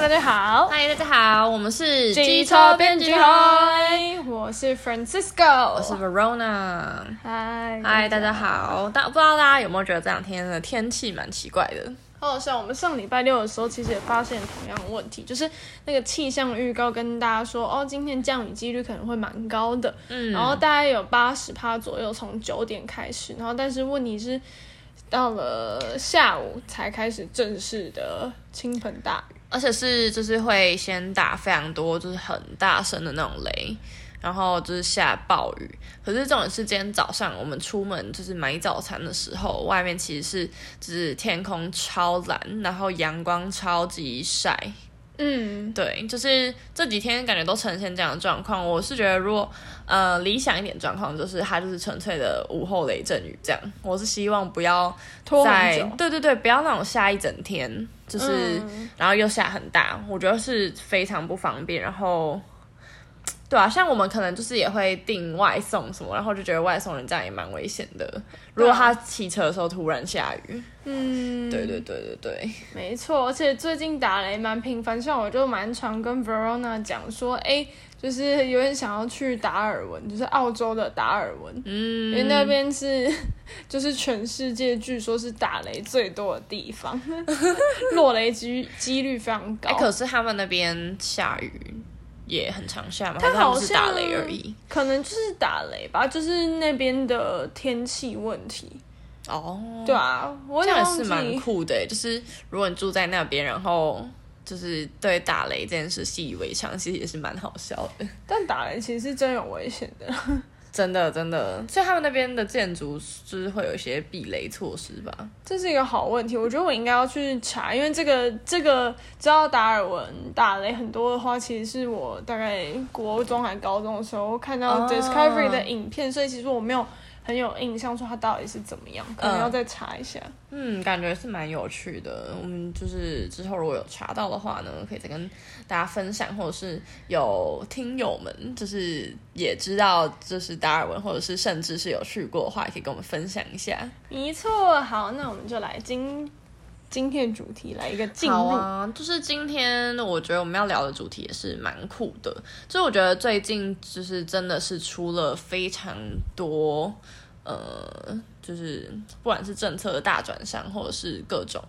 大家好，嗨，大家好，我们是机车编辑台，我是 Francisco，我是 Verona，嗨，嗨，大家好，大不知道大家有没有觉得这两天的天气蛮奇怪的？哦，像我们上礼拜六的时候，其实也发现同样的问题，就是那个气象预告跟大家说，哦，今天降雨几率可能会蛮高的，嗯，然后大概有八十趴左右，从九点开始，然后但是问题是。到了下午才开始正式的倾盆大雨，而且是就是会先打非常多，就是很大声的那种雷，然后就是下暴雨。可是这种是今天早上我们出门就是买早餐的时候，外面其实是就是天空超蓝，然后阳光超级晒。嗯，对，就是这几天感觉都呈现这样的状况。我是觉得，如果呃理想一点状况，就是它就是纯粹的午后雷阵雨这样。我是希望不要拖在对对对，不要那种下一整天，就是、嗯、然后又下很大，我觉得是非常不方便。然后。对啊，像我们可能就是也会订外送什么，然后就觉得外送人这样也蛮危险的。如果他骑车的时候突然下雨，嗯，对对对对对，没错。而且最近打雷蛮频繁，像我就蛮常跟 Verona 讲说，哎，就是有点想要去达尔文，就是澳洲的达尔文，嗯，因为那边是 就是全世界据说是打雷最多的地方，落雷机几率非常高。可是他们那边下雨。也很常下吗？他好像是打雷而已，可能就是打雷吧，就是那边的天气问题。哦，对啊，我这样也是蛮酷的，就是如果你住在那边，然后就是对打雷这件事习以为常，其实也是蛮好笑的。但打雷其实是真有危险的。真的，真的，所以他们那边的建筑就是会有一些避雷措施吧？这是一个好问题，我觉得我应该要去查，因为这个这个知道达尔文打雷很多的话，其实是我大概国中还高中的时候看到 Discovery 的影片，哦、所以其实我没有。很有印象，说它到底是怎么样，可能要再查一下。嗯，感觉是蛮有趣的。我们就是之后如果有查到的话呢，可以再跟大家分享，或者是有听友们就是也知道这是达尔文，或者是甚至是有去过的话，也可以跟我们分享一下。没错，好，那我们就来今。今天主题来一个进入，好啊，就是今天我觉得我们要聊的主题也是蛮酷的，就是我觉得最近就是真的是出了非常多，呃，就是不管是政策的大转向，或者是各种，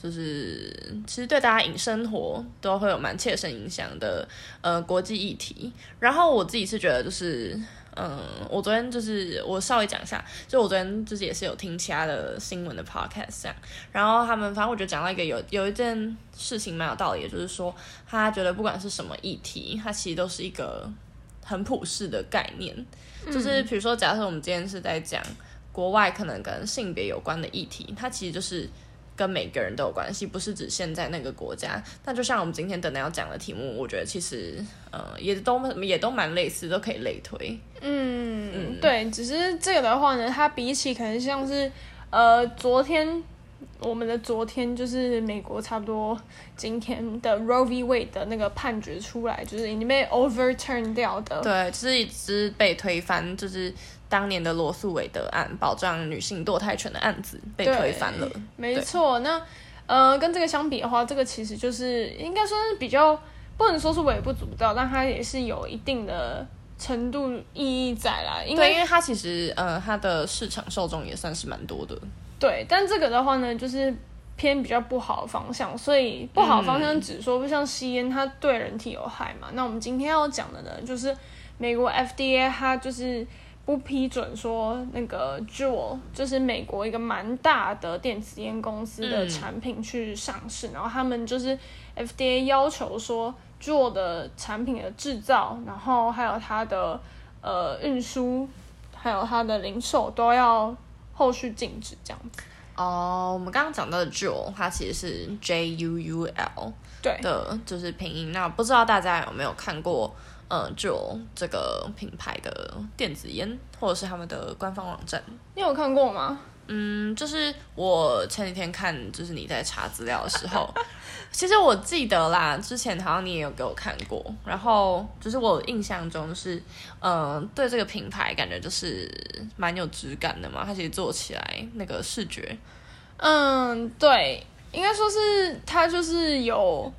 就是其实对大家影生活都会有蛮切身影响的，呃，国际议题。然后我自己是觉得就是。嗯，我昨天就是我稍微讲一下，就我昨天就是也是有听其他的新闻的 podcast 这样，然后他们反正我觉得讲到一个有有一件事情蛮有道理的，就是说他觉得不管是什么议题，它其实都是一个很普世的概念，就是比如说假设我们今天是在讲国外可能跟性别有关的议题，它其实就是。跟每个人都有关系，不是指现在那个国家。那就像我们今天等等要讲的题目，我觉得其实呃也都也都蛮类似，都可以类推。嗯嗯，对，只是这个的话呢，它比起可能像是呃昨天我们的昨天就是美国差不多今天的 Roe v. Wade 的那个判决出来，就是已经被 overturn 掉的。对，就是一直被推翻，就是。当年的罗素韦德案，保障女性堕胎权的案子被推翻了。没错，那呃，跟这个相比的话，这个其实就是应该说是比较不能说是微不足道，但它也是有一定的程度意义在啦。因为对，因为它其实呃，它的市场受众也算是蛮多的。对，但这个的话呢，就是偏比较不好的方向。所以不好的方向只说不像吸烟，它对人体有害嘛。那我们今天要讲的呢，就是美国 FDA 它就是。不批准说那个 Juul 就是美国一个蛮大的电子烟公司的产品去上市，嗯、然后他们就是 FDA 要求说 Juul 的产品的制造，然后还有它的呃运输，还有它的零售都要后续禁止这样子。哦，我们刚刚讲到的 Juul 它其实是 J U U L 对的，就是拼音。那不知道大家有没有看过？嗯，就这个品牌的电子烟，或者是他们的官方网站，你有看过吗？嗯，就是我前几天看，就是你在查资料的时候，其实我记得啦，之前好像你也有给我看过，然后就是我印象中是，嗯，对这个品牌感觉就是蛮有质感的嘛，它其实做起来那个视觉，嗯，对，应该说是它就是有。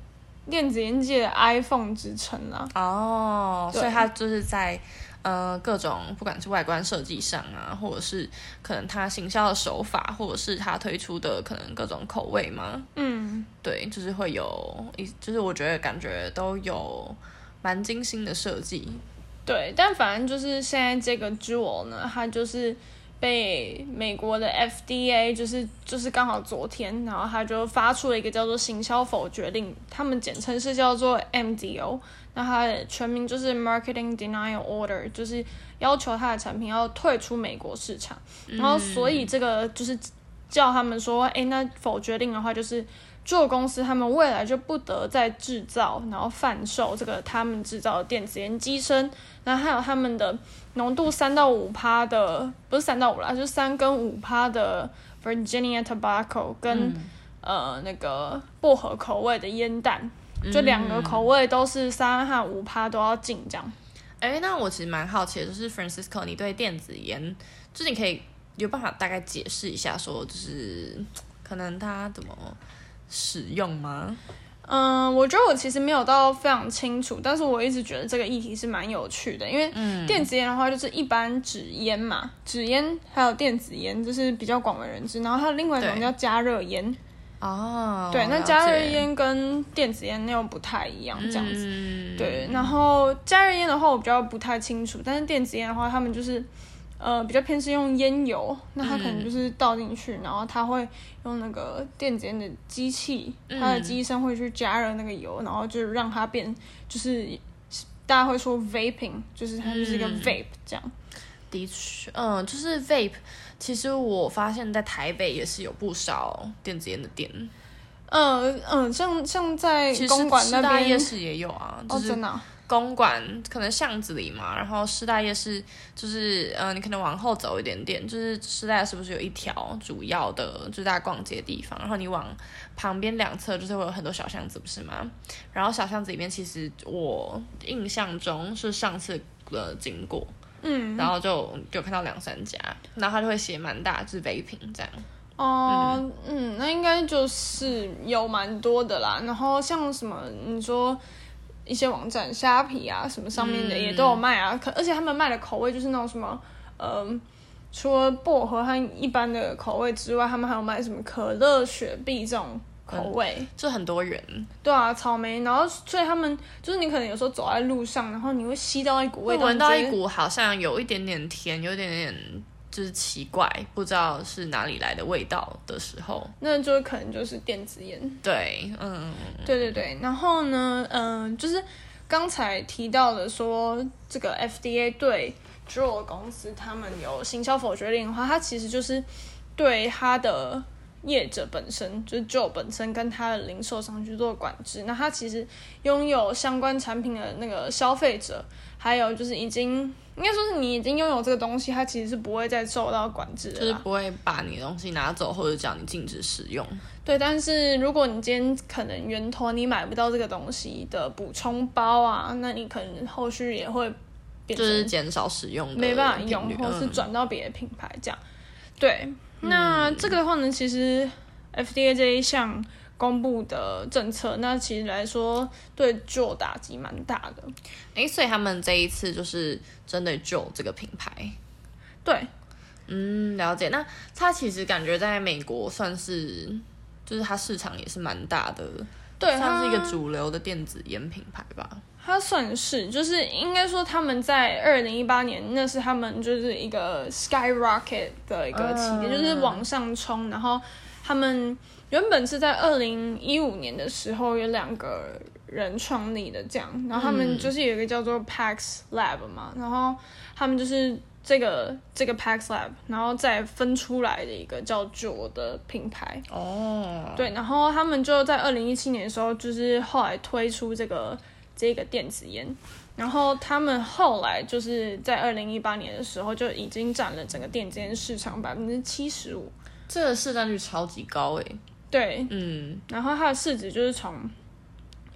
电子烟界的 iPhone 之称啦。哦，所以它就是在呃各种不管是外观设计上啊，或者是可能它行销的手法，或者是它推出的可能各种口味嘛。嗯，对，就是会有一，就是我觉得感觉都有蛮精心的设计。对，但反正就是现在这个 Jewel 呢，它就是。被美国的 FDA 就是就是刚好昨天，然后他就发出了一个叫做行销否决令，他们简称是叫做 MDO，那它的全名就是 Marketing Denial Order，就是要求他的产品要退出美国市场，然后所以这个就是叫他们说，哎，那否决令的话就是。做公司，他们未来就不得再制造，然后贩售这个他们制造的电子烟机身，然后还有他们的浓度三到五趴的，不是三到五啦，就是三跟五趴的 Virginia Tobacco 跟、嗯、呃那个薄荷口味的烟弹，就两个口味都是三和五趴都要进这样。哎、欸，那我其实蛮好奇的，就是 Francisco，你对电子烟，就是你可以有办法大概解释一下，说就是可能它怎么。使用吗？嗯，我觉得我其实没有到非常清楚，但是我一直觉得这个议题是蛮有趣的，因为电子烟的话就是一般纸烟嘛，纸烟还有电子烟就是比较广为人知，然后还有另外一种叫加热烟。哦，对，那加热烟跟电子烟那又不太一样，这样子。嗯、对，然后加热烟的话我比较不太清楚，但是电子烟的话，他们就是。呃，比较偏是用烟油，那它可能就是倒进去，嗯、然后它会用那个电子烟的机器，嗯、它的机身会去加热那个油，然后就让它变，就是大家会说 vaping，就是它就是一个 vape 这样。的确，嗯，就是 vape。其实我发现，在台北也是有不少电子烟的店。嗯嗯，像像在公馆那边夜市也有啊，就是、哦，真的、啊。公馆可能巷子里嘛，然后师大夜市就是，呃，你可能往后走一点点，就是师大是不是有一条主要的，就是大家逛街的地方，然后你往旁边两侧就是会有很多小巷子，不是吗？然后小巷子里面其实我印象中是上次的经过，嗯，然后就就看到两三家，然后他就会写蛮大，就是 vaping 这样。哦，嗯，嗯，那应该就是有蛮多的啦。然后像什么你说。一些网站虾皮啊什么上面的也都有卖啊，可、嗯、而且他们卖的口味就是那种什么，嗯，除了薄荷和一般的口味之外，他们还有卖什么可乐、雪碧这种口味，就很多人。对啊，草莓，然后所以他们就是你可能有时候走在路上，然后你会吸到一股味道，闻到一股好像有一点点甜，有一点点。就是奇怪，不知道是哪里来的味道的时候，那就可能就是电子烟。对，嗯，对对对。然后呢，嗯、呃，就是刚才提到的说，这个 FDA 对 Juul 公司他们有行销否决令的话，它其实就是对它的业者本身，就是 Juul 本身跟它的零售商去做管制。那它其实拥有相关产品的那个消费者，还有就是已经。应该说是你已经拥有这个东西，它其实是不会再受到管制的，就是不会把你的东西拿走或者叫你禁止使用。对，但是如果你今天可能源头你买不到这个东西的补充包啊，那你可能后续也会就是减少使用，没办法用，或是转到别的品牌这样。对，那这个的话呢，其实 FDA 这一项。公布的政策，那其实来说对 Juul 打击蛮大的。哎，所以他们这一次就是针对 Juul 这个品牌。对，嗯，了解。那它其实感觉在美国算是，就是它市场也是蛮大的，对，算是一个主流的电子烟品牌吧。它算是，就是应该说他们在二零一八年，那是他们就是一个 skyrocket 的一个起点，嗯、就是往上冲，然后他们。原本是在二零一五年的时候，有两个人创立的，这样，然后他们就是有一个叫做 Pax Lab 嘛，然后他们就是这个这个 Pax Lab，然后再分出来的一个叫 Juul 的品牌。哦，对，然后他们就在二零一七年的时候，就是后来推出这个这个电子烟，然后他们后来就是在二零一八年的时候就已经占了整个电子烟市场百分之七十五，这个市占率超级高诶。对，嗯，然后它的市值就是从，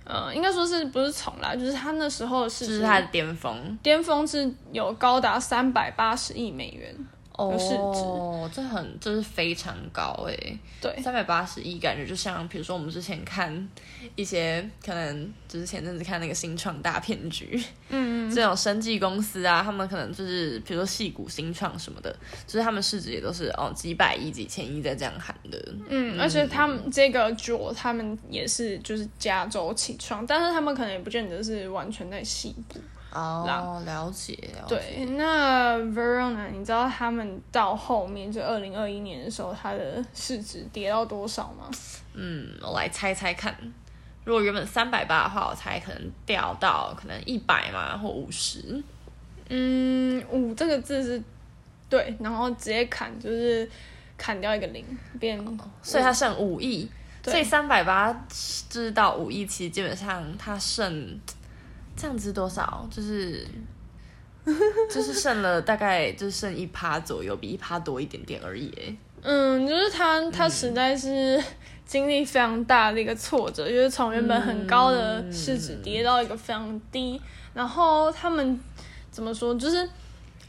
呃，应该说是不是从来，就是它那时候的市值，是它的巅峰，巅峰是有高达三百八十亿美元的市值。哦，这很这是非常高哎。对，三百八十亿，感觉就像比如说我们之前看一些可能就是前阵子看那个新创大骗局，嗯，这种生技公司啊，他们可能就是比如说戏谷新创什么的，就是他们市值也都是哦几百亿、几千亿在这样喊的。嗯，嗯，而且他们这个 Juul 他们也是就是加州起创，但是他们可能也不见得是完全在矽谷。哦，了解，了解。对，那 Verona，你知道他们到后面就二零二一年的时候，它的市值跌到多少吗？嗯，我来猜猜看。如果原本三百八的话，我猜可能掉到可能一百嘛，或五十。嗯，五这个字是对，然后直接砍，就是砍掉一个零，变，所以它剩五亿。所以三百八就是到五亿，其实基本上它剩。这样子多少？就是 就是剩了大概就剩一趴左右，比一趴多一点点而已。哎，嗯，就是他他实在是经历非常大的一个挫折，嗯、就是从原本很高的市值跌到一个非常低。嗯、然后他们怎么说？就是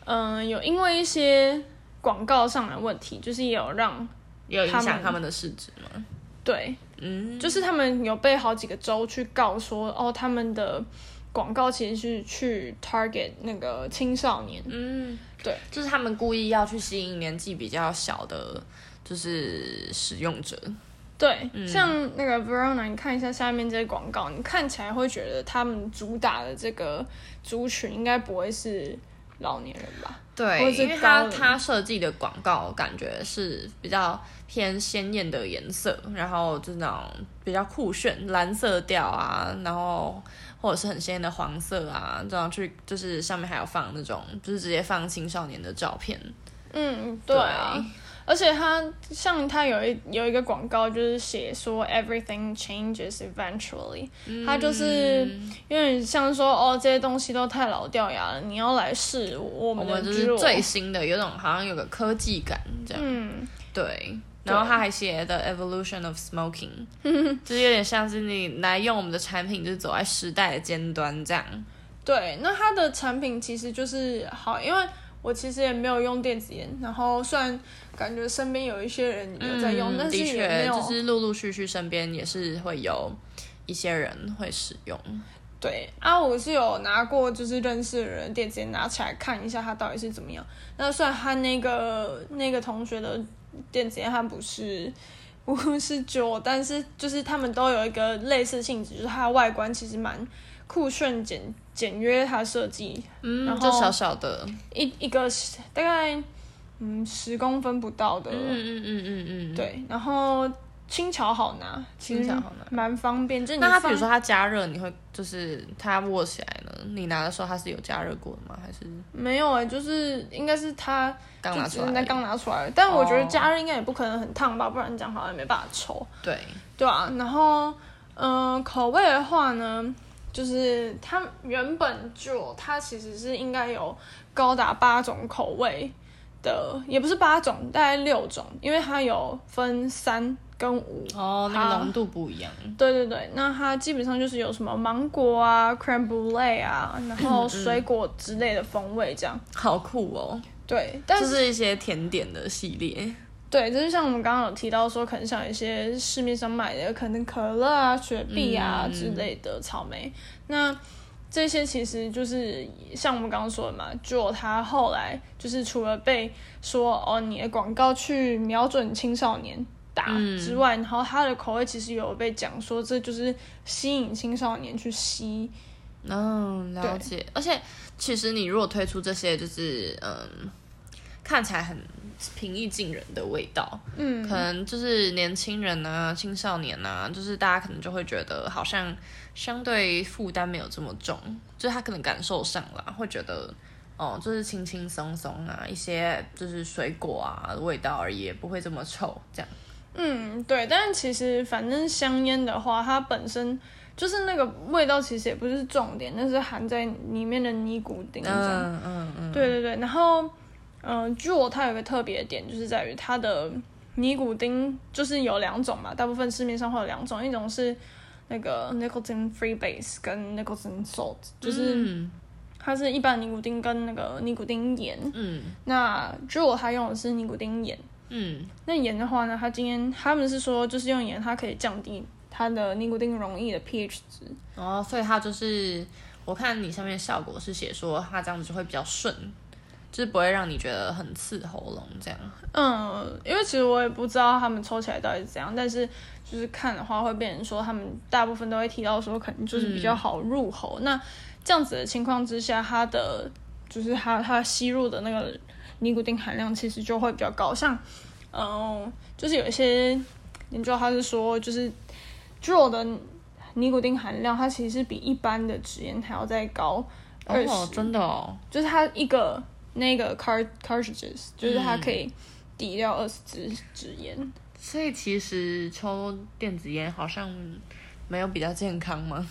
嗯、呃，有因为一些广告上的问题，就是也有让有影响他们的市值吗？对，嗯，就是他们有被好几个州去告说，哦，他们的。广告其实是去 target 那个青少年，嗯，对，就是他们故意要去吸引年纪比较小的，就是使用者。对，嗯、像那个 Verona，你看一下下面这些广告，你看起来会觉得他们主打的这个族群应该不会是老年人吧？对，因为他他设计的广告感觉是比较偏鲜艳的颜色，然后就是那种比较酷炫蓝色调啊，然后。或者是很鲜艳的黄色啊，这样去就是上面还有放那种，就是直接放青少年的照片。嗯，对啊。对，而且它像它有一有一个广告，就是写说 everything changes eventually。它就是因为像说哦，这些东西都太老掉牙了，你要来试我们的，我们就是最新的，有种好像有个科技感这样。嗯，对。然后他还写的 evolution of smoking，就是有点像是你来用我们的产品，就是走在时代的尖端这样。对，那他的产品其实就是好，因为我其实也没有用电子烟，然后虽然感觉身边有一些人有在用，嗯、但是也没有，就是陆陆续续身边也是会有一些人会使用。对啊，我是有拿过，就是认识的人电子烟拿起来看一下它到底是怎么样。那虽然他那个那个同学的。电子烟它不是 不是酒，但是就是他们都有一个类似性质，就是它的外观其实蛮酷炫简简约，它设计，嗯，然后就小小的，一一个大概嗯十公分不到的，嗯嗯嗯嗯嗯，嗯对，然后。轻巧好拿，轻巧好拿，蛮方便。就那它比如说它加热，你会就是它握起来呢？你拿的时候它是有加热过的吗？还是没有哎、欸，就是应该是它刚拿出来，那刚拿出来。但我觉得加热应该也不可能很烫吧，不然这样好像没办法抽。对对啊，然后嗯、呃，口味的话呢，就是它原本就它其实是应该有高达八种口味的，也不是八种，大概六种，因为它有分三。跟五哦，那个浓度不一样。对对对，那它基本上就是有什么芒果啊、crème brûlée 啊，然后水果之类的风味这样。好酷哦！对，但是，就是一些甜点的系列。对，就是像我们刚刚有提到说，可能像一些市面上买的，可能可乐啊、雪碧啊之类的草莓。嗯、那这些其实就是像我们刚刚说的嘛，就它后来就是除了被说哦，你的广告去瞄准青少年。之外，然后它的口味其实有被讲说，这就是吸引青少年去吸。嗯，了解。而且，其实你如果推出这些，就是嗯，看起来很平易近人的味道，嗯，可能就是年轻人啊、青少年啊，就是大家可能就会觉得好像相对负担没有这么重，就是他可能感受上了会觉得哦，就是轻轻松松啊，一些就是水果啊的味道而已，也不会这么臭，这样。嗯，对，但其实反正香烟的话，它本身就是那个味道，其实也不是重点，那是含在里面的尼古丁这样。嗯嗯嗯。对对对，然后，嗯、呃，Juul 它有个特别的点，就是在于它的尼古丁就是有两种嘛，大部分市面上会有两种，一种是那个 nicotine free base 跟 nicotine salt，就是它是一般尼古丁跟那个尼古丁盐。嗯，那 Juul 它用的是尼古丁盐。嗯，那盐的话呢，它今天他们是说，就是用盐它可以降低它的尼古丁溶液的 pH 值。哦，所以它就是我看你上面效果是写说它这样子就会比较顺。就是不会让你觉得很刺喉咙这样。嗯，因为其实我也不知道他们抽起来到底是怎样，但是就是看的话会变成说他们大部分都会提到说可能就是比较好入喉。嗯、那这样子的情况之下，它的就是它它吸入的那个尼古丁含量其实就会比较高。像嗯，就是有一些研究他是说，就是 Juul 的尼古丁含量它其实是比一般的纸烟还要再高二十。哦，真的哦，就是它一个。那个 car cartridges 就是它可以抵掉二十支纸烟，所以其实抽电子烟好像没有比较健康吗？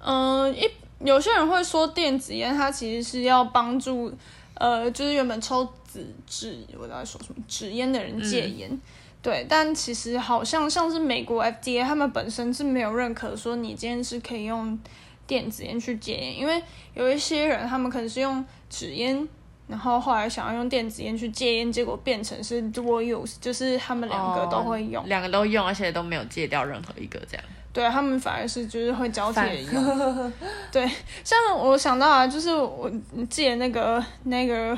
嗯，一有些人会说电子烟它其实是要帮助，呃，就是原本抽纸纸，我在说什么纸烟的人戒烟，嗯、对，但其实好像像是美国 FDA 他们本身是没有认可说你今天是可以用电子烟去戒烟，因为有一些人他们可能是用纸烟。然后后来想要用电子烟去戒烟，结果变成是 dual use，就是他们两个都会用，哦、两个都用，而且都没有戒掉任何一个这样。对，他们反而是就是会交替用。对，像我想到啊，就是我记得那个那个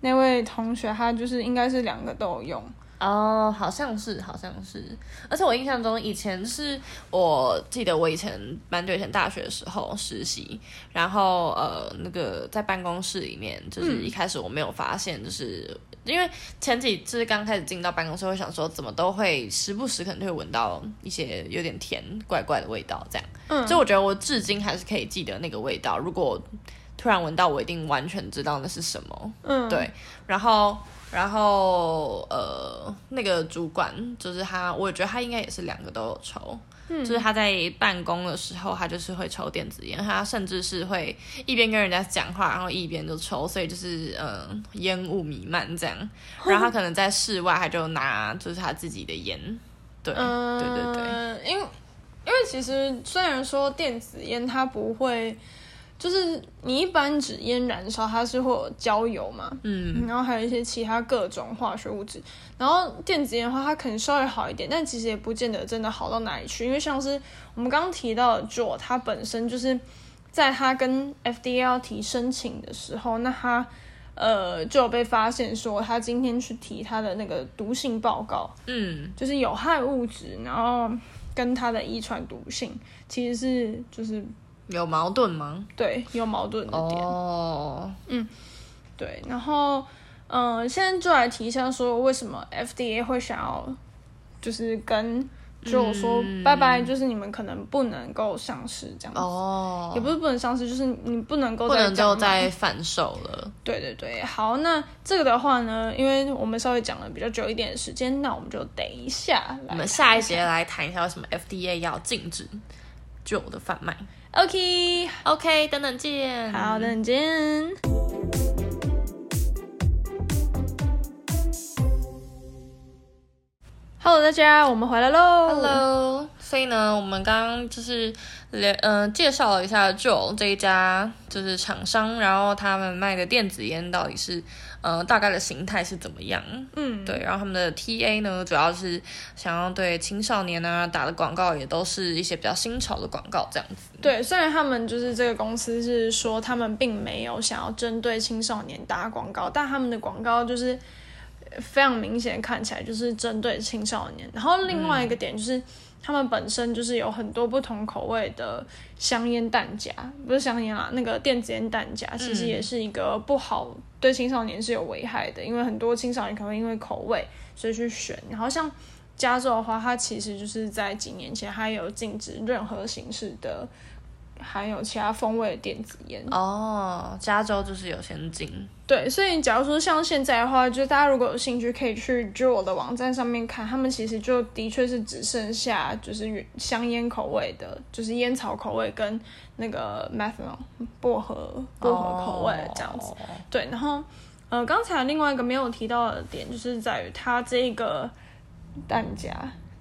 那位同学，他就是应该是两个都有用。哦，oh, 好像是，好像是，而且我印象中以前是我记得我以前蛮久以前大学的时候实习，然后呃那个在办公室里面，就是一开始我没有发现，就是、嗯、因为前几次刚开始进到办公室，会想说怎么都会时不时可能会闻到一些有点甜怪怪的味道，这样，嗯，所以我觉得我至今还是可以记得那个味道，如果突然闻到，我一定完全知道那是什么，嗯，对，然后。然后呃，那个主管就是他，我觉得他应该也是两个都有抽，嗯，就是他在办公的时候，他就是会抽电子烟，他甚至是会一边跟人家讲话，然后一边就抽，所以就是嗯、呃，烟雾弥漫这样。然后他可能在室外，他就拿就是他自己的烟，对，嗯、对对对，因为因为其实虽然说电子烟它不会。就是你一般纸烟燃烧，它是会有焦油嘛，嗯，然后还有一些其他各种化学物质。然后电子烟的话，它可能稍微好一点，但其实也不见得真的好到哪里去。因为像是我们刚刚提到的 Juul，它本身就是在它跟 FDA 要提申请的时候，那它呃就有被发现说，它今天去提它的那个毒性报告，嗯，就是有害物质，然后跟它的遗传毒性其实是就是。有矛盾吗？对，有矛盾的点。哦，oh. 嗯，对，然后，嗯、呃，现在就来提一下，说为什么 FDA 会想要，就是跟就说拜拜，就是你们可能不能够上市这样子。哦，oh. 也不是不能上市，就是你不能够再不能够再贩售了。对对对，好，那这个的话呢，因为我们稍微讲了比较久一点的时间，那我们就等一下，我们下一节来谈一下为什么 FDA 要禁止 Juul 的贩卖。OK，OK，等等见。好，等等见。Hello，大家，我们回来喽。Hello，所以呢，我们刚刚就是连嗯、呃、介绍了一下 Joe 这一家就是厂商，然后他们卖的电子烟到底是。呃，大概的形态是怎么样？嗯，对，然后他们的 TA 呢，主要是想要对青少年啊打的广告，也都是一些比较新潮的广告，这样子。对，虽然他们就是这个公司是说他们并没有想要针对青少年打广告，但他们的广告就是非常明显看起来就是针对青少年。然后另外一个点就是。嗯他们本身就是有很多不同口味的香烟弹夹，不是香烟啦，那个电子烟弹夹其实也是一个不好，对青少年是有危害的，因为很多青少年可能因为口味所以去选。然后像加州的话，它其实就是在几年前它有禁止任何形式的。还有其他风味的电子烟哦，加州就是有先进。对，所以假如说像现在的话，就大家如果有兴趣，可以去 Juul 的网站上面看，他们其实就的确是只剩下就是香烟口味的，就是烟草口味跟那个 methanol 薄荷薄荷口味这样子。哦、对，然后呃，刚才另外一个没有提到的点，就是在于它这个弹夹，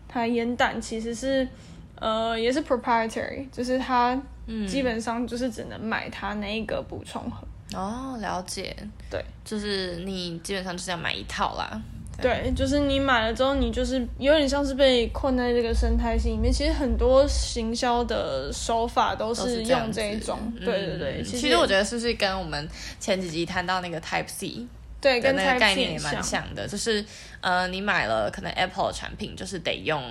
它烟弹其实是呃也是 proprietary，就是它。嗯，基本上就是只能买它那一个补充盒。哦，了解。对，就是你基本上就是要买一套啦。对，就是你买了之后，你就是有点像是被困在这个生态系里面。其实很多行销的手法都是用这一种。对对对，其实，其实我觉得是不是跟我们前几集谈到那个 Type C，对，跟那个概念也蛮像的。就是呃，你买了可能 Apple 的产品，就是得用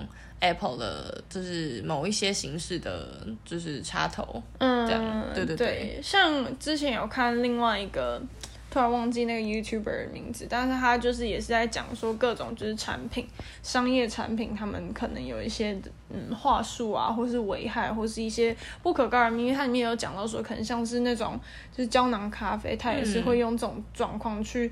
Apple 的，就是某一些形式的，就是插头。嗯，这样，对对对，对。像之前有看另外一个。突然忘记那个 YouTuber 的名字，但是他就是也是在讲说各种就是产品、商业产品，他们可能有一些嗯话术啊，或是危害，或是一些不可告人因为。它里面有讲到说，可能像是那种就是胶囊咖啡，它也是会用这种状况去。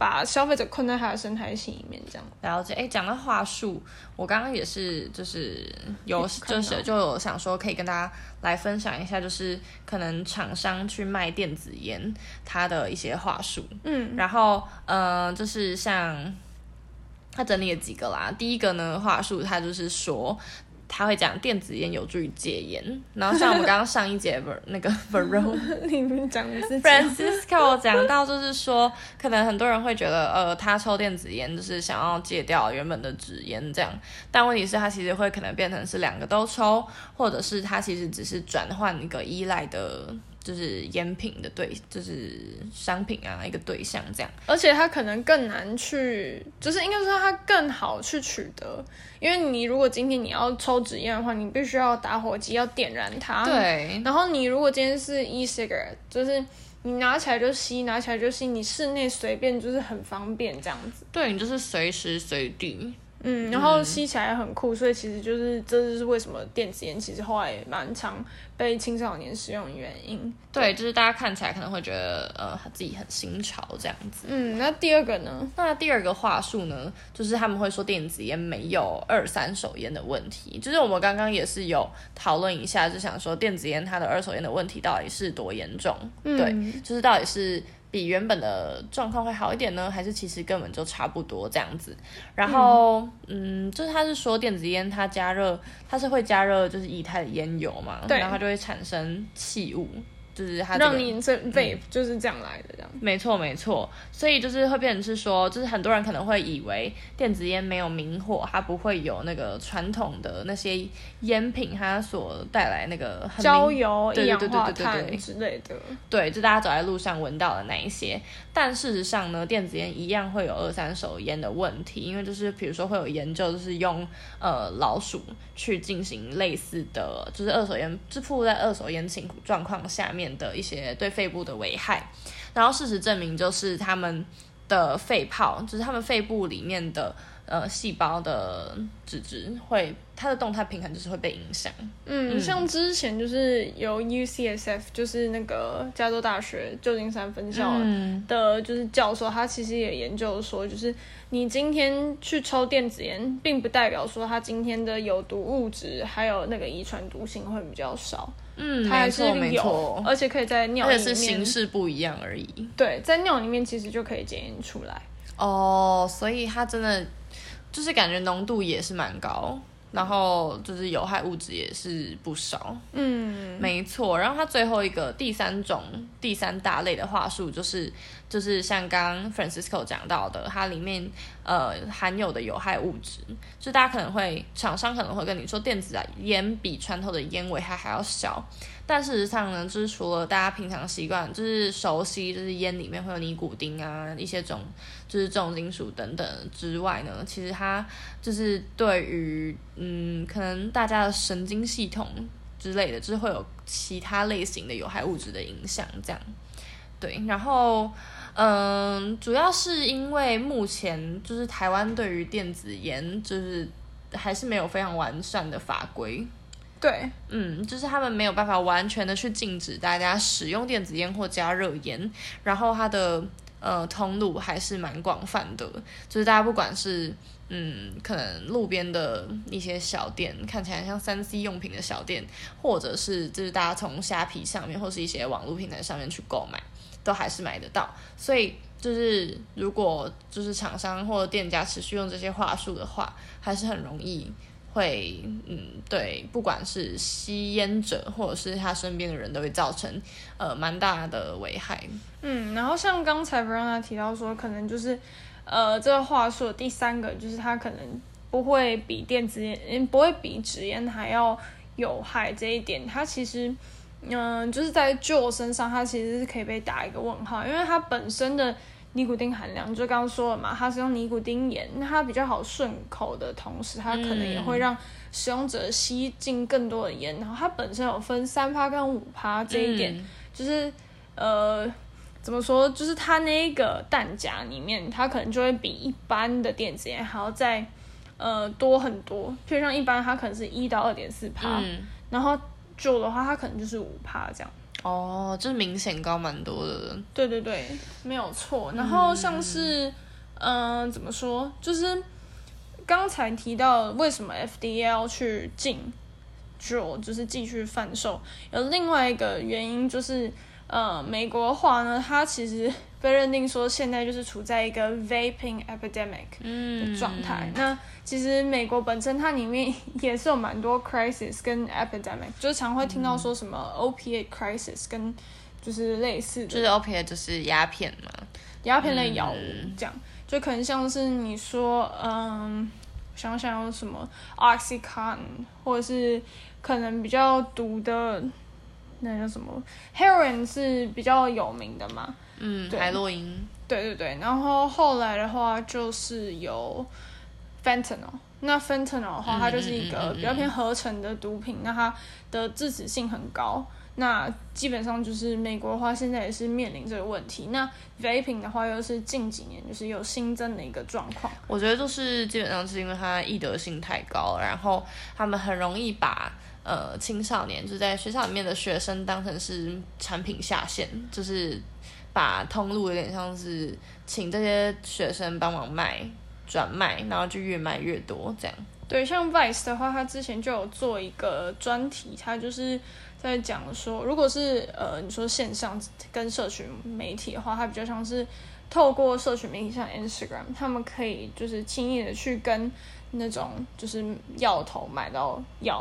把消费者困在他的生态系里面，这样了解。哎，讲到话术，我刚刚也是，就是有，就是就有想说，可以跟大家来分享一下，就是可能厂商去卖电子烟，它的一些话术。嗯，然后，嗯、呃，就是像他整理了几个啦。第一个呢，话术他就是说。他会讲电子烟有助于戒烟，然后像我们刚刚上一节那个 Varro 里面讲的是 Francisco 讲到，就是说可能很多人会觉得，呃，他抽电子烟就是想要戒掉原本的纸烟这样，但问题是，他其实会可能变成是两个都抽，或者是他其实只是转换一个依赖的。就是烟品的对，就是商品啊，一个对象这样，而且它可能更难去，就是应该说它更好去取得，因为你如果今天你要抽纸烟的话，你必须要打火机要点燃它，对。然后你如果今天是 e-cigarette，就是你拿起来就吸，拿起来就吸，你室内随便就是很方便这样子，对，你就是随时随地。嗯，然后吸起来很酷，嗯，所以其实就是这就是为什么电子烟其实后来也蛮常被青少年使用的原因。对，对就是大家看起来可能会觉得呃自己很新潮这样子。嗯，那第二个呢？那第二个话术呢，就是他们会说电子烟没有二三手烟的问题。就是我们刚刚也是有讨论一下，就想说电子烟它的二手烟的问题到底是多严重？嗯，对，就是到底是。比原本的状况会好一点呢，还是其实根本就差不多这样子？然后，嗯，嗯就是他是说电子烟它加热，它是会加热就是液态的烟油嘛，然后它就会产生气雾。就是它、这个、让你这 vape 就是这样来的，这样、嗯、没错没错，所以就是会变成是说，就是很多人可能会以为电子烟没有明火，它不会有那个传统的那些烟品它所带来那个焦油、一氧化碳之类的，对，就大家走在路上闻到的那一些。但事实上呢，电子烟一样会有二三手烟的问题，因为就是比如说会有研究，就是用呃老鼠去进行类似的，就是二手烟，就暴露在二手烟情状况下面的一些对肺部的危害。然后事实证明，就是他们的肺泡，就是他们肺部里面的。呃，细胞的脂质会，它的动态平衡就是会被影响。嗯，嗯，像之前就是由 UCSF，就是那个加州大学旧金山分校的，就是教授，他其实也研究说，就是你今天去抽电子烟，并不代表说他今天的有毒物质还有那个遗传毒性会比较少。嗯，它还是有，没错，而且可以在尿里面，而且是形式不一样而已。对，在尿里面其实就可以检验出来。哦，所以它真的。就是感觉浓度也是蛮高，然后就是有害物质也是不少。嗯，没错。然后它最后一个第三种第三大类的话术就是，就是像刚刚 Francisco 讲到的，它里面呃含有的有害物质，就大家可能会厂商可能会跟你说，电子啊烟比传统的烟危害还要小。但事实上呢，就是除了大家平常习惯，就是熟悉，就是烟里面会有尼古丁啊，一些种就是重金属等等之外呢，其实它就是对于嗯，可能大家的神经系统之类的，就是会有其他类型的有害物质的影响，这样。对，然后嗯，主要是因为目前就是台湾对于电子烟就是还是没有非常完善的法规。对，嗯，就是他们没有办法完全的去禁止大家使用电子烟或加热烟，然后它的呃通路还是蛮广泛的，就是大家不管是嗯可能路边的一些小店，看起来像三 C 用品的小店，或者是就是大家从虾皮上面或是一些网络平台上面去购买，都还是买得到。所以就是如果就是厂商或者店家持续用这些话术的话，还是很容易。会嗯对，不管是吸烟者或者是他身边的人都会造成呃蛮大的危害。嗯，然后像刚才 Verona 提到说，可能就是呃这个话术第三个就是它可能不会比电子烟，不会比纸烟还要有害这一点，它其实嗯、就是在 Juul 身上，它其实是可以被打一个问号，因为它本身的。尼古丁含量就刚刚说了嘛，它是用尼古丁盐，那它比较好顺口的同时，它可能也会让使用者吸进更多的盐。然后它本身有分三趴跟五趴这一点，嗯、就是呃怎么说，就是它那个弹夹里面，它可能就会比一般的电子烟还要再呃多很多。就像一般它可能是一到二点四趴，然后 Juul 的话，它可能就是五趴这样。哦，这明显高蛮多的。对对对，没有错。然后像是，嗯、怎么说？就是刚才提到为什么 F D L 去进，就就是继续贩售。有另外一个原因就是，呃，美国的话呢，它其实被认定说现在就是处在一个 vaping epidemic 的状态。嗯、那其实美国本身它里面也是有蛮多 crisis 跟 epidemic，就是常会听到说什么 opiate crisis 跟就是类似的，就是 opiate 就是鸦片嘛，鸦片类药物这样，嗯、就可能像是你说，嗯，想想有什么 oxycontin，或者是可能比较毒的那叫什么 heroin 是比较有名的嘛，嗯，海洛因，对对对，然后后来的话就是有。Fentanyl，那 Fentanyl 的话，它就是一个比较偏合成的毒品，那它的致死性很高。那基本上就是美国的话，现在也是面临这个问题。那 Vaping 的话，又是近几年就是有新增的一个状况。我觉得就是基本上是因为它易得性太高，然后他们很容易把呃青少年就在学校里面的学生当成是产品下线，就是把通路有点像是请这些学生帮忙卖。转卖，然后就越卖越多，这样。对，像 Vice 的话，他之前就有做一个专题，他就是在讲说，如果是呃，你说线上跟社群媒体的话，它比较像是透过社群媒体，像 Instagram，他们可以就是轻易的去跟那种就是药头买到药。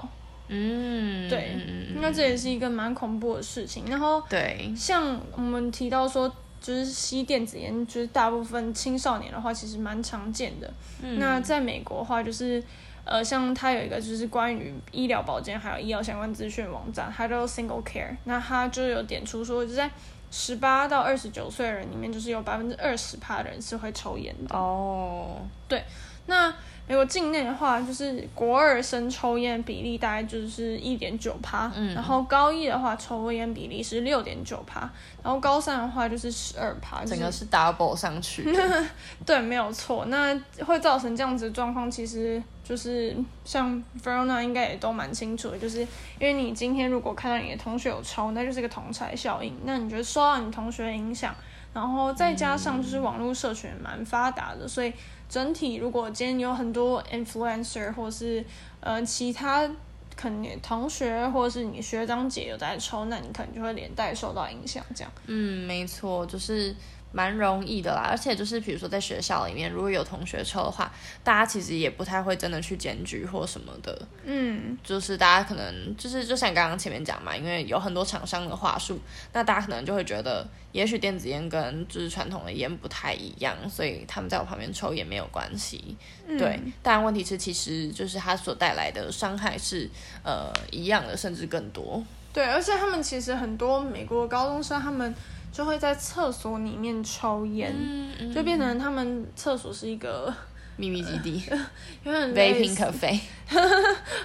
嗯，对，那这也是一个蛮恐怖的事情。然后，对，像我们提到说。就是吸电子烟，就是大部分青少年的话，其实蛮常见的。嗯、那在美国的话，就是呃，像它有一个就是关于医疗保健还有医疗相关资讯网站，它叫 Single Care。那它就有点出说，就在十八到二十九岁的人里面，就是有百分之二十趴的人是会抽烟的。哦，对，那。美国境内的话，就是国二生抽烟比例大概就是一点九趴，嗯，然后高一的话抽烟比例是六点九趴，然后高三的话就是十二趴，整个是 double 上去。对，没有错。那会造成这样子的状况，其实就是像 Verona 应该也都蛮清楚的，就是因为你今天如果看到你的同学有抽，那就是一个同侪效应。那你觉得受到你同学的影响，然后再加上就是网络社群蛮发达的，所以。整体，如果今天有很多 influencer 或是呃其他可能同学或者是你学长姐有在抽，那你可能就会连带受到影响。这样，嗯，没错，就是。蛮容易的啦，而且就是比如说在学校里面，如果有同学抽的话，大家其实也不太会真的去检举或什么的。嗯，就是大家可能就是就像刚刚前面讲嘛，因为有很多厂商的话术，那大家可能就会觉得，也许电子烟跟就是传统的烟不太一样，所以他们在我旁边抽也没有关系。嗯、对，但问题是其实就是它所带来的伤害是呃一样的，甚至更多。对，而且他们其实很多美国高中生他们。就会在厕所里面抽烟，嗯嗯、就变成他们厕所是一个 秘密基地，有点 vaping cafe，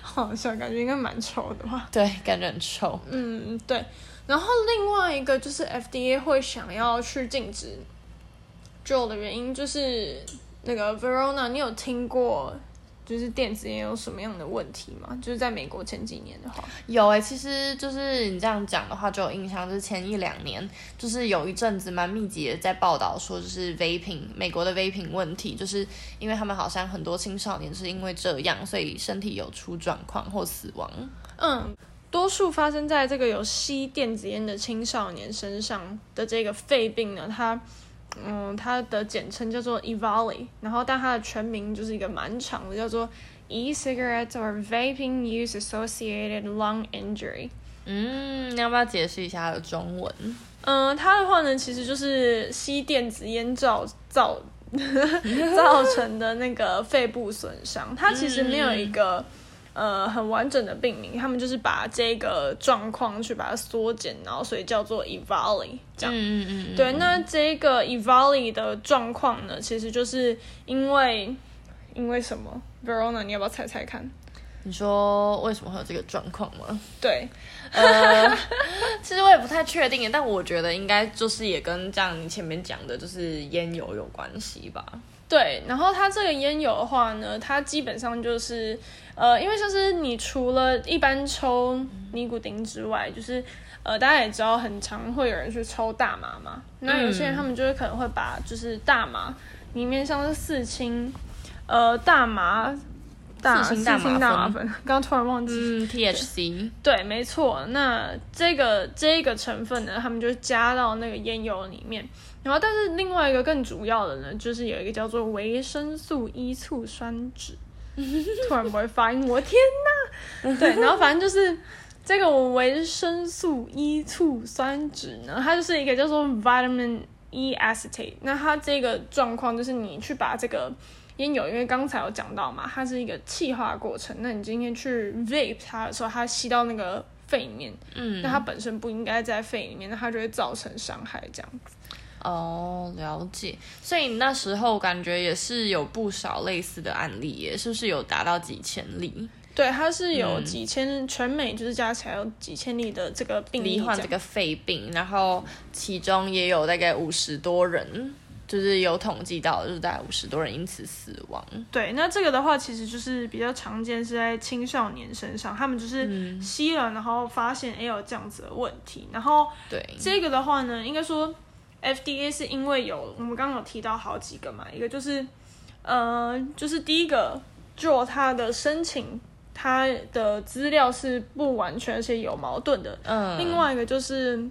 好笑，感觉应该蛮臭的吧？对，感觉很臭。嗯，对。然后另外一个就是 FDA 会想要去禁止 Juul 的原因，就是那个 Verona，你有听过？就是电子烟有什么样的问题吗？就是在美国前几年的话，有哎、欸，其实就是你这样讲的话就有印象，就是前一两年，就是有一阵子蛮密集的在报道说，就是 vaping 美国的 vaping 问题，就是因为他们好像很多青少年是因为这样，所以身体有出状况或死亡。嗯，多数发生在这个有吸电子烟的青少年身上的这个肺病呢，它。嗯，它的简称叫做 EVALI，然后但它的全名就是一个蛮长的，叫做 E-cigarettes or vaping use associated lung injury。嗯，你要不要解释一下它的中文？嗯，它的话呢，其实就是吸电子烟造造 造成的那个肺部损伤。它其实没有一个。呃，很完整的病名，他们就是把这个状况去把它缩减，然后所以叫做 EVALI 这样。嗯嗯嗯。对，那这个 EVALI 的状况呢，其实就是因为因为什么？Verona，你要不要猜猜看？你说为什么会有这个状况吗？对，呃，其实我也不太确定，但我觉得应该就是也跟这样你前面讲的，就是烟油有关系吧。对，然后它这个烟油的话呢，它基本上就是，呃，因为就是你除了一般抽尼古丁之外，就是，呃，大家也知道，很常会有人去抽大麻嘛。那有些人他们就是可能会把就是大麻里面像是四氢，呃，大麻。大四氢大麻粉，刚刚突然忘记。嗯，THC。对，没错。那这个这个成分呢，他们就加到那个烟油里面。然后，但是另外一个更主要的呢，就是有一个叫做维生素 E 醋酸酯。突然不会发音，我天哪！对，然后反正就是这个维生素 E 醋酸酯呢，它就是一个叫做 vitamin E acetate。那它这个状况就是你去把这个。烟油，因为刚才有讲到嘛，它是一个气化过程。那你今天去 vape 它的时候，它吸到那个肺里面，嗯，那它本身不应该在肺里面，那它就会造成伤害这样子。哦，了解。所以你那时候感觉也是有不少类似的案例耶，是不是有达到几千例？对，它是有几千，嗯、全美就是加起来有几千例的这个病例患这个肺病，然后其中也有大概五十多人。就是有统计到，就是大概五十多人因此死亡。对，那这个的话，其实就是比较常见是在青少年身上，他们就是吸了，然后发现哎有这样子的问题。然后，对这个的话呢，应该说 FDA 是因为有我们刚刚有提到好几个嘛，一个就是呃，就是第一个做他的申请，他的资料是不完全而且有矛盾的。嗯，另外一个就是。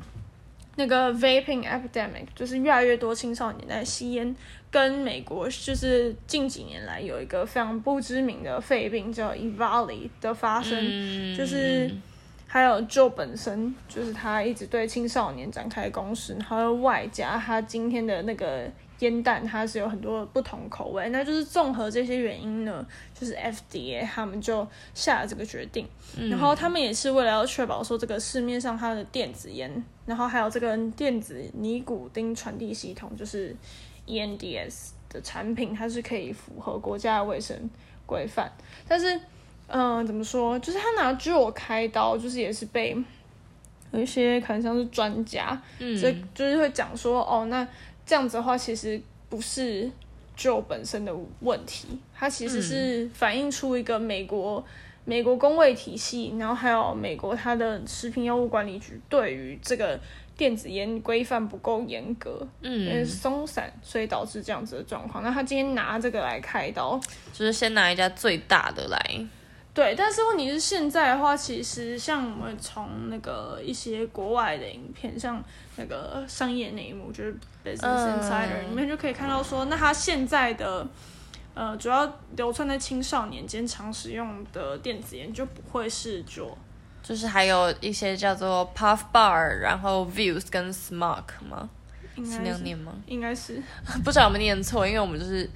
那个 vaping epidemic 就是越来越多青少年在吸烟，跟美国就是近几年来有一个非常不知名的肺病叫 EVALI 的发生，嗯、就是还有 Joe 本身就是他一直对青少年展开攻势，然后外加他今天的那个。烟弹它是有很多不同口味，那就是综合这些原因呢，就是 FDA 他们就下了这个决定，嗯、然后他们也是为了要确保说这个市面上它的电子烟，然后还有这个电子尼古丁传递系统，就是 ENDS 的产品，它是可以符合国家的卫生规范。但是，嗯、呃，怎么说？就是他拿 Juul 开刀，就是也是被有一些可能像是专家，嗯，所以就是会讲说，哦，那。这样子的话，其实不是 Juul 本身的问题，它其实是反映出一个美国、嗯、美国工卫体系，然后还有美国它的食品药物管理局对于这个电子烟规范不够严格，嗯，松散，所以导致这样子的状况。那他今天拿这个来开刀，就是先拿一家最大的来。对，但是问题是现在的话，其实像我们从那个一些国外的影片，像那个商业内幕，就是 Business Insider 里面就可以看到说，那他现在的呃主要流窜在青少年间常使用的电子烟就不会是 Juul，就是还有一些叫做 Puff Bar，然后 Vuse 跟 Smok 吗？应该是那样念吗？应该是，不知道有没有念错，因为我们就是。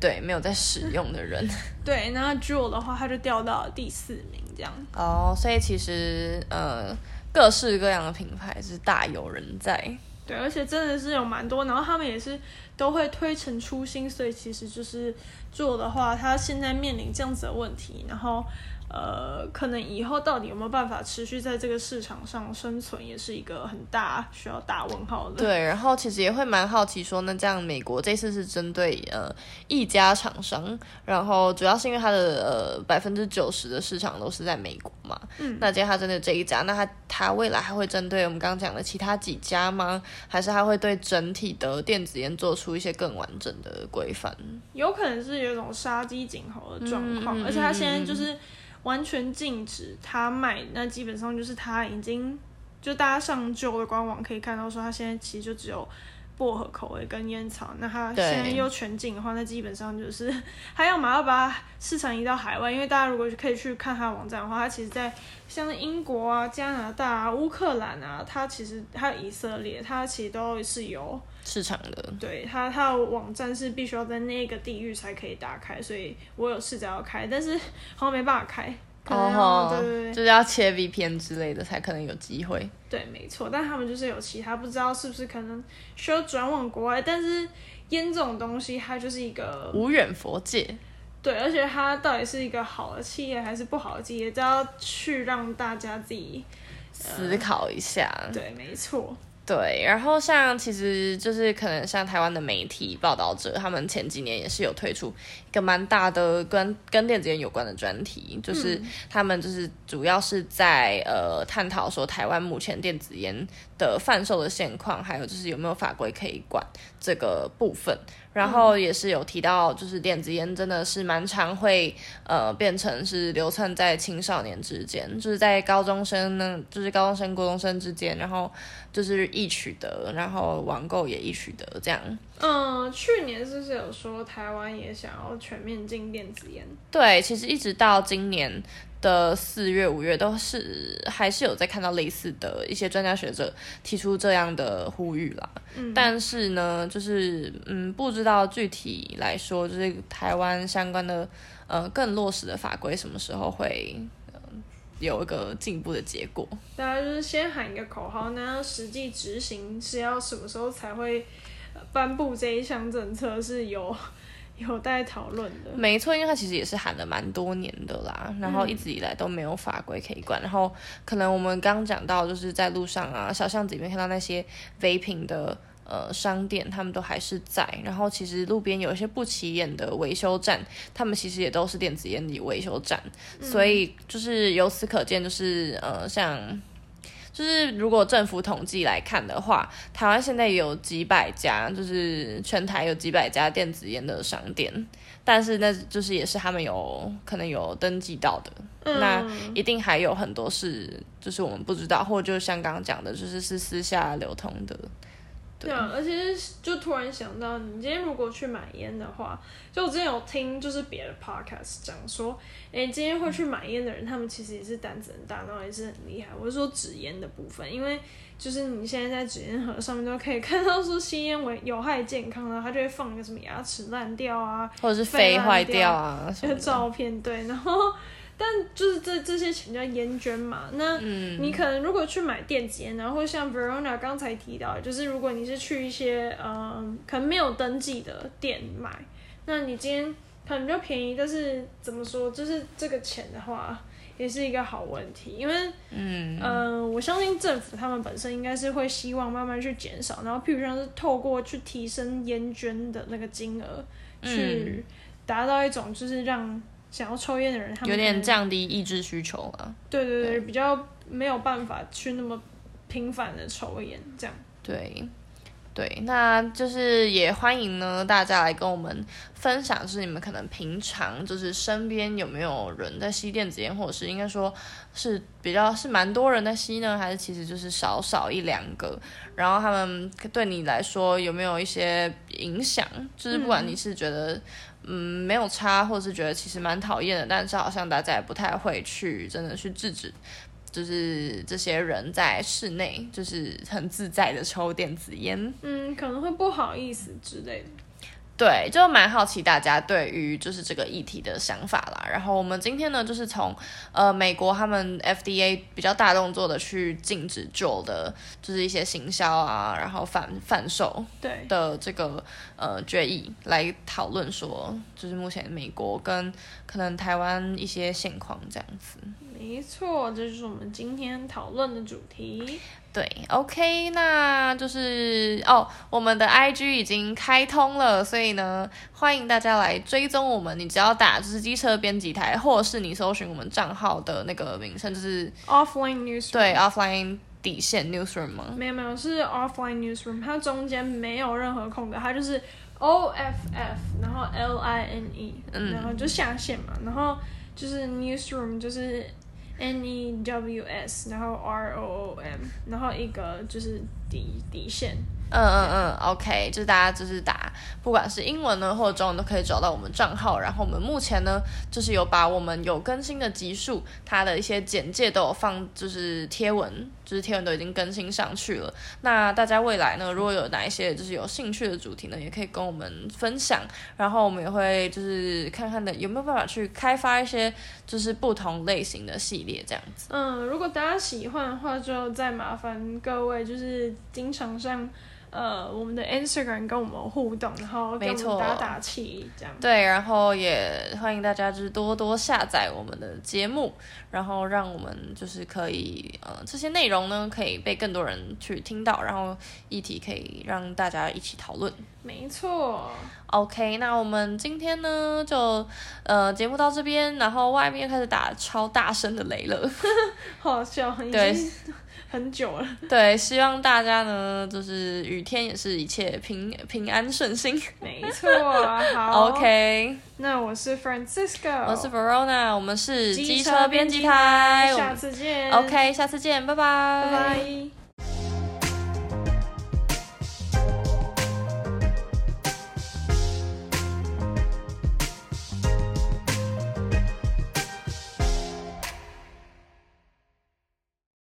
对，没有在使用的人。对，那 Juul 的话，他就掉到了第四名，这样。哦，所以其实呃，各式各样的品牌是大有人在。对，而且真的是有蛮多，然后他们也是都会推陈出新，所以其实就是 Juul 的话，他现在面临这样子的问题，然后。呃，可能以后到底有没有办法持续在这个市场上生存，也是一个很大需要打问号的。对，然后其实也会蛮好奇说，那这样美国这次是针对呃一家厂商，然后主要是因为它的呃百分之九十的市场都是在美国嘛。嗯。那既然它针对这一家，那它它未来还会针对我们刚刚讲的其他几家吗？还是它会对整体的电子烟做出一些更完整的规范？有可能是有一种杀鸡儆猴的状况，嗯、而且它现在就是。完全禁止他卖，那基本上就是他已经，就大家上 Juul 的官网可以看到说，他现在其实就只有薄荷口味跟烟草，那他现在又全禁的话，那基本上就是还要马上把它市场移到海外，因为大家如果可以去看他的网站的话，他其实在像英国啊、加拿大啊、乌克兰啊，他其实还有以色列，他其实都是有市场的。对，它它的网站是必须要在那个地域才可以打开，所以我有试着要开，但是好像没办法开。哦，对对对，就是要切 VPN 之类的才可能有机会。对，没错，但他们就是有其他，不知道是不是可能需要转往国外。但是烟这种东西，它就是一个无远佛界。对，而且它到底是一个好的企业还是不好的企业，都要去让大家自己思考一下。对，没错。对，然后像其实就是可能像台湾的媒体报道者，他们前几年也是有推出个蛮大的跟跟电子烟有关的专题，就是他们就是主要是在呃探讨说台湾目前电子烟的贩售的现况，还有就是有没有法规可以管这个部分。然后也是有提到，就是电子烟真的是蛮常会呃变成是流窜在青少年之间，就是在高中生呢，就是高中生、高中生之间，然后就是易取得，然后网购也易取得这样。嗯，去年是不是有说台湾也想要全面禁电子烟？对，其实一直到今年的四月、五月都是还是有在看到类似的一些专家学者提出这样的呼吁啦。嗯，但是呢，就是嗯，不知道具体来说，就是台湾相关的呃更落实的法规什么时候会、呃、有一个进步的结果？大家就是先喊一个口号，那实际执行是要什么时候才会颁布这一项政策？是有。有待讨论的，没错，因为它其实也是喊了蛮多年的啦，然后一直以来都没有法规可以管，嗯、然后可能我们刚讲到，就是在路上啊、小巷子里面看到那些 vaping 的呃商店，他们都还是在，然后其实路边有一些不起眼的维修站，他们其实也都是电子烟的维修站，嗯、所以就是由此可见，就是呃像。就是如果政府统计来看的话，台湾现在有几百家，就是全台有几百家电子烟的商店，但是那就是也是他们有可能有登记到的，嗯、那一定还有很多是就是我们不知道，或者就像刚刚讲的，就是是私下流通的。对啊，而且就突然想到，你今天如果去买烟的话，就我之前有听就是别的 podcast 讲说，哎，今天会去买烟的人，他们其实也是胆子很大，然后也是很厉害。我是说纸烟的部分，因为就是你现在在纸烟盒上面都可以看到说吸烟为有害健康啊，他就会放一个什么牙齿烂掉啊，或者是肺坏掉啊，这个照片对，然后。但就是这这些钱叫烟捐嘛，那你可能如果去买电子烟，然后像 Verona 刚才提到，就是如果你是去一些嗯可能没有登记的店买，那你今天可能比较便宜，但是怎么说，就是这个钱的话也是一个好问题，因为嗯、呃、我相信政府他们本身应该是会希望慢慢去减少，然后譬如像是透过去提升烟捐的那个金额，去达到一种就是让。想要抽烟的人，他们有点降低抑制需求了。对对对，对比较没有办法去那么频繁的抽烟，这样。对，对，那就是也欢迎呢，大家来跟我们分享，就是你们可能平常就是身边有没有人在吸电子烟，或者是应该说是比较是蛮多人在吸呢，还是其实就是少少一两个？然后他们对你来说有没有一些影响？就是不管你是觉得。嗯，嗯没有差，或是觉得其实蛮讨厌的，但是好像大家也不太会去真的去制止，就是这些人在室内就是很自在的抽电子烟，嗯，可能会不好意思之类的。对，就蛮好奇大家对于就是这个议题的想法啦。然后我们今天呢，就是从呃美国他们 FDA 比较大动作的去禁止 JUUL 的，就是一些行销啊，然后贩贩售对的这个对呃决议来讨论说，就是目前美国跟可能台湾一些现况这样子。没错，这就是我们今天讨论的主题。对，OK，那就是哦，我们的 IG 已经开通了，所以呢，欢迎大家来追踪我们。你只要打就是机车编辑台，或者是你搜寻我们账号的那个名称，就是 Offline Newsroom。对，Offline 底线 Newsroom 吗？没有没有，是 Offline Newsroom，它中间没有任何空格，它就是 O F F，然后 L I N E，嗯，然后就下线嘛，然后就是 Newsroom，就是。N E W S，然后 R O O M，然后一个就是底底线，嗯嗯嗯，OK，就是大家就是打，不管是英文呢或者中文都可以找到我们账号。然后我们目前呢，就是有把我们有更新的集数，它的一些简介都有放，就是贴文，就是贴文都已经更新上去了。那大家未来呢，如果有哪一些就是有兴趣的主题呢，也可以跟我们分享。然后我们也会就是看看的有没有办法去开发一些就是不同类型的系列这样子。嗯，如果大家喜欢的话，就再麻烦各位就是经常上。呃，我们的 Instagram 跟我们互动，然后给我们打打气，这样。对，然后也欢迎大家就是多多下载我们的节目，然后让我们就是可以呃这些内容呢可以被更多人去听到，然后议题可以让大家一起讨论。没错。OK，那我们今天呢就呃节目到这边，然后外面开始打超大声的雷了，好笑，对。很久了，对，希望大家呢，就是雨天也是一切平平安顺心。没错，好，OK。那我是 Francisco，我是 Verona，我们是机车编辑台，下次见。OK，下次见，拜拜，拜拜。